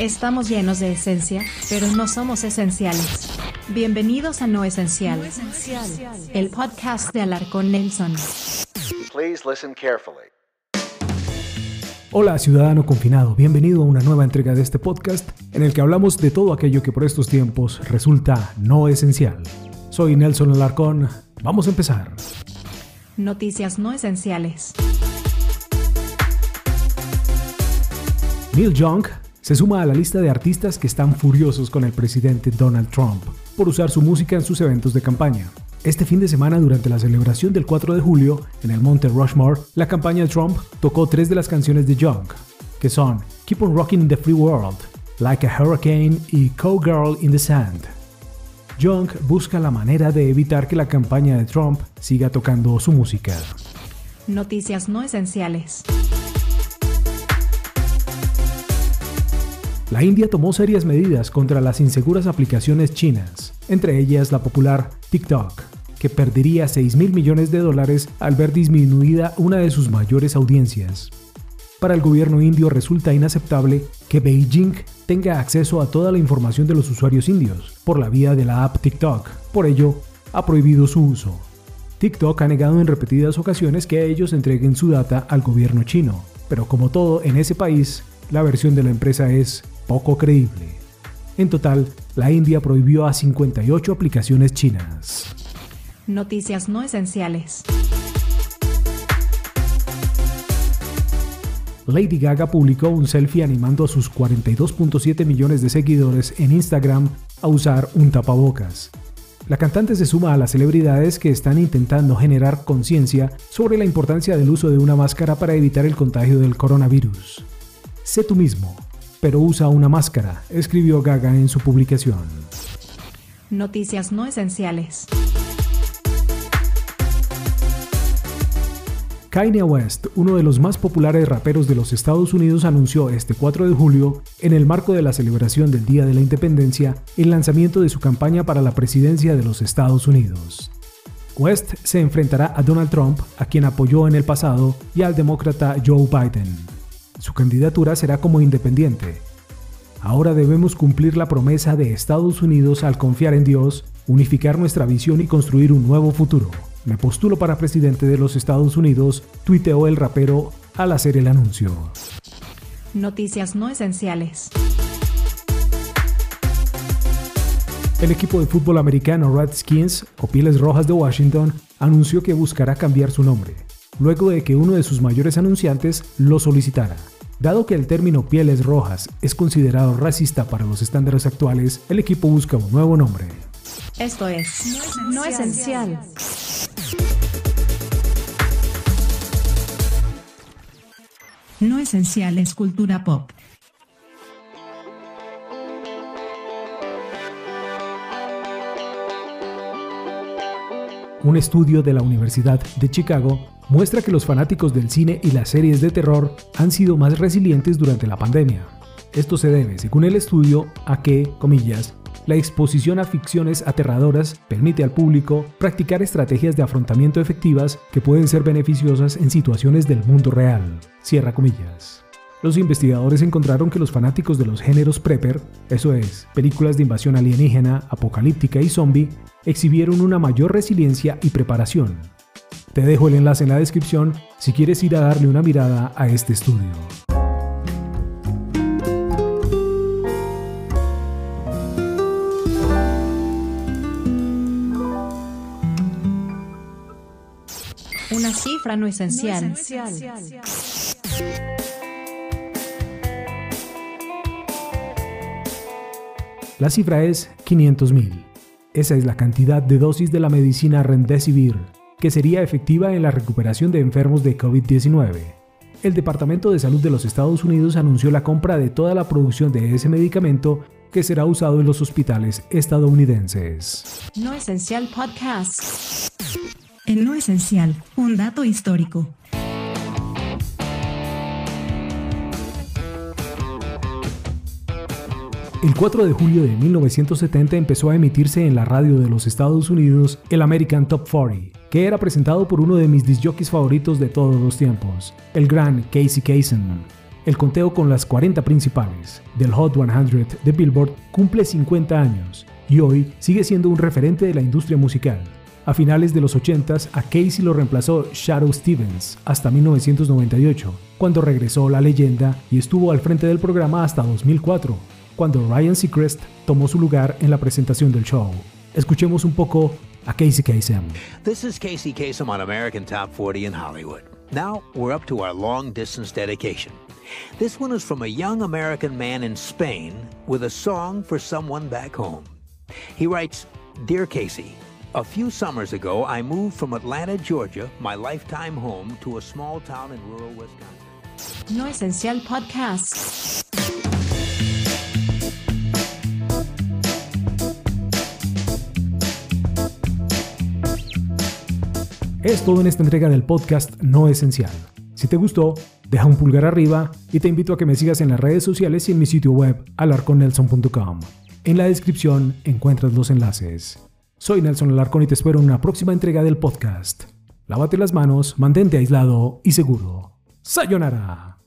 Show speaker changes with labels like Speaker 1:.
Speaker 1: Estamos llenos de esencia, pero no somos esenciales. Bienvenidos a No Esencial, el podcast de Alarcón Nelson.
Speaker 2: Please listen carefully.
Speaker 3: Hola ciudadano confinado, bienvenido a una nueva entrega de este podcast en el que hablamos de todo aquello que por estos tiempos resulta no esencial. Soy Nelson Alarcón, vamos a empezar.
Speaker 1: Noticias no esenciales.
Speaker 3: Neil Young se suma a la lista de artistas que están furiosos con el presidente Donald Trump por usar su música en sus eventos de campaña. Este fin de semana, durante la celebración del 4 de julio en el Monte Rushmore, la campaña de Trump tocó tres de las canciones de Young, que son Keep on Rocking in the Free World, Like a Hurricane y Cowgirl in the Sand. Young busca la manera de evitar que la campaña de Trump siga tocando su música.
Speaker 1: Noticias no esenciales.
Speaker 3: La India tomó serias medidas contra las inseguras aplicaciones chinas, entre ellas la popular TikTok, que perdería 6 mil millones de dólares al ver disminuida una de sus mayores audiencias. Para el gobierno indio resulta inaceptable que Beijing tenga acceso a toda la información de los usuarios indios por la vía de la app TikTok. Por ello, ha prohibido su uso. TikTok ha negado en repetidas ocasiones que ellos entreguen su data al gobierno chino, pero como todo en ese país, la versión de la empresa es poco creíble. En total, la India prohibió a 58 aplicaciones chinas.
Speaker 1: Noticias no esenciales.
Speaker 3: Lady Gaga publicó un selfie animando a sus 42.7 millones de seguidores en Instagram a usar un tapabocas. La cantante se suma a las celebridades que están intentando generar conciencia sobre la importancia del uso de una máscara para evitar el contagio del coronavirus. Sé tú mismo, pero usa una máscara, escribió Gaga en su publicación.
Speaker 1: Noticias no esenciales.
Speaker 3: Kanye West, uno de los más populares raperos de los Estados Unidos, anunció este 4 de julio, en el marco de la celebración del Día de la Independencia, el lanzamiento de su campaña para la presidencia de los Estados Unidos. West se enfrentará a Donald Trump, a quien apoyó en el pasado, y al demócrata Joe Biden. Su candidatura será como independiente. Ahora debemos cumplir la promesa de Estados Unidos al confiar en Dios, unificar nuestra visión y construir un nuevo futuro. Me postulo para presidente de los Estados Unidos, tuiteó el rapero al hacer el anuncio.
Speaker 1: Noticias no esenciales.
Speaker 3: El equipo de fútbol americano Redskins, o Pieles Rojas de Washington, anunció que buscará cambiar su nombre luego de que uno de sus mayores anunciantes lo solicitara. Dado que el término pieles rojas es considerado racista para los estándares actuales, el equipo busca un nuevo nombre.
Speaker 1: Esto es No Esencial. No Esencial es cultura pop.
Speaker 3: Un estudio de la Universidad de Chicago muestra que los fanáticos del cine y las series de terror han sido más resilientes durante la pandemia. Esto se debe, según el estudio, a que, comillas, la exposición a ficciones aterradoras permite al público practicar estrategias de afrontamiento efectivas que pueden ser beneficiosas en situaciones del mundo real. Cierra comillas. Los investigadores encontraron que los fanáticos de los géneros prepper, eso es, películas de invasión alienígena, apocalíptica y zombie, exhibieron una mayor resiliencia y preparación. Te dejo el enlace en la descripción si quieres ir a darle una mirada a este estudio.
Speaker 1: Una cifra no esencial.
Speaker 3: La cifra es 500.000. Esa es la cantidad de dosis de la medicina Remdesivir que sería efectiva en la recuperación de enfermos de COVID-19. El Departamento de Salud de los Estados Unidos anunció la compra de toda la producción de ese medicamento que será usado en los hospitales estadounidenses.
Speaker 1: No Esencial Podcast. El No Esencial, un dato histórico.
Speaker 3: El 4 de julio de 1970 empezó a emitirse en la radio de los Estados Unidos el American Top 40, que era presentado por uno de mis disjockeys favoritos de todos los tiempos, el gran Casey Kasem. El conteo con las 40 principales del Hot 100 de Billboard cumple 50 años y hoy sigue siendo un referente de la industria musical. A finales de los 80s, a Casey lo reemplazó Shadow Stevens hasta 1998, cuando regresó la leyenda y estuvo al frente del programa hasta 2004, cuando Ryan Seacrest tomó su lugar en la presentación del show. Escuchemos un poco a Casey Kasem.
Speaker 4: This is Casey Kasem on American Top 40 in Hollywood. Now we're up to our long distance dedication. This one is from a young American man in Spain with a song for someone back home. He writes Dear Casey, a few summers ago I moved from Atlanta, Georgia, my lifetime home, to a small town in rural Wisconsin.
Speaker 1: No Esencial Podcast.
Speaker 3: Es todo en esta entrega del podcast No Esencial. Si te gustó, deja un pulgar arriba y te invito a que me sigas en las redes sociales y en mi sitio web alarconelson.com. En la descripción encuentras los enlaces. Soy Nelson Alarcón y te espero en una próxima entrega del podcast. Lávate las manos, mantente aislado y seguro. ¡Sayonara!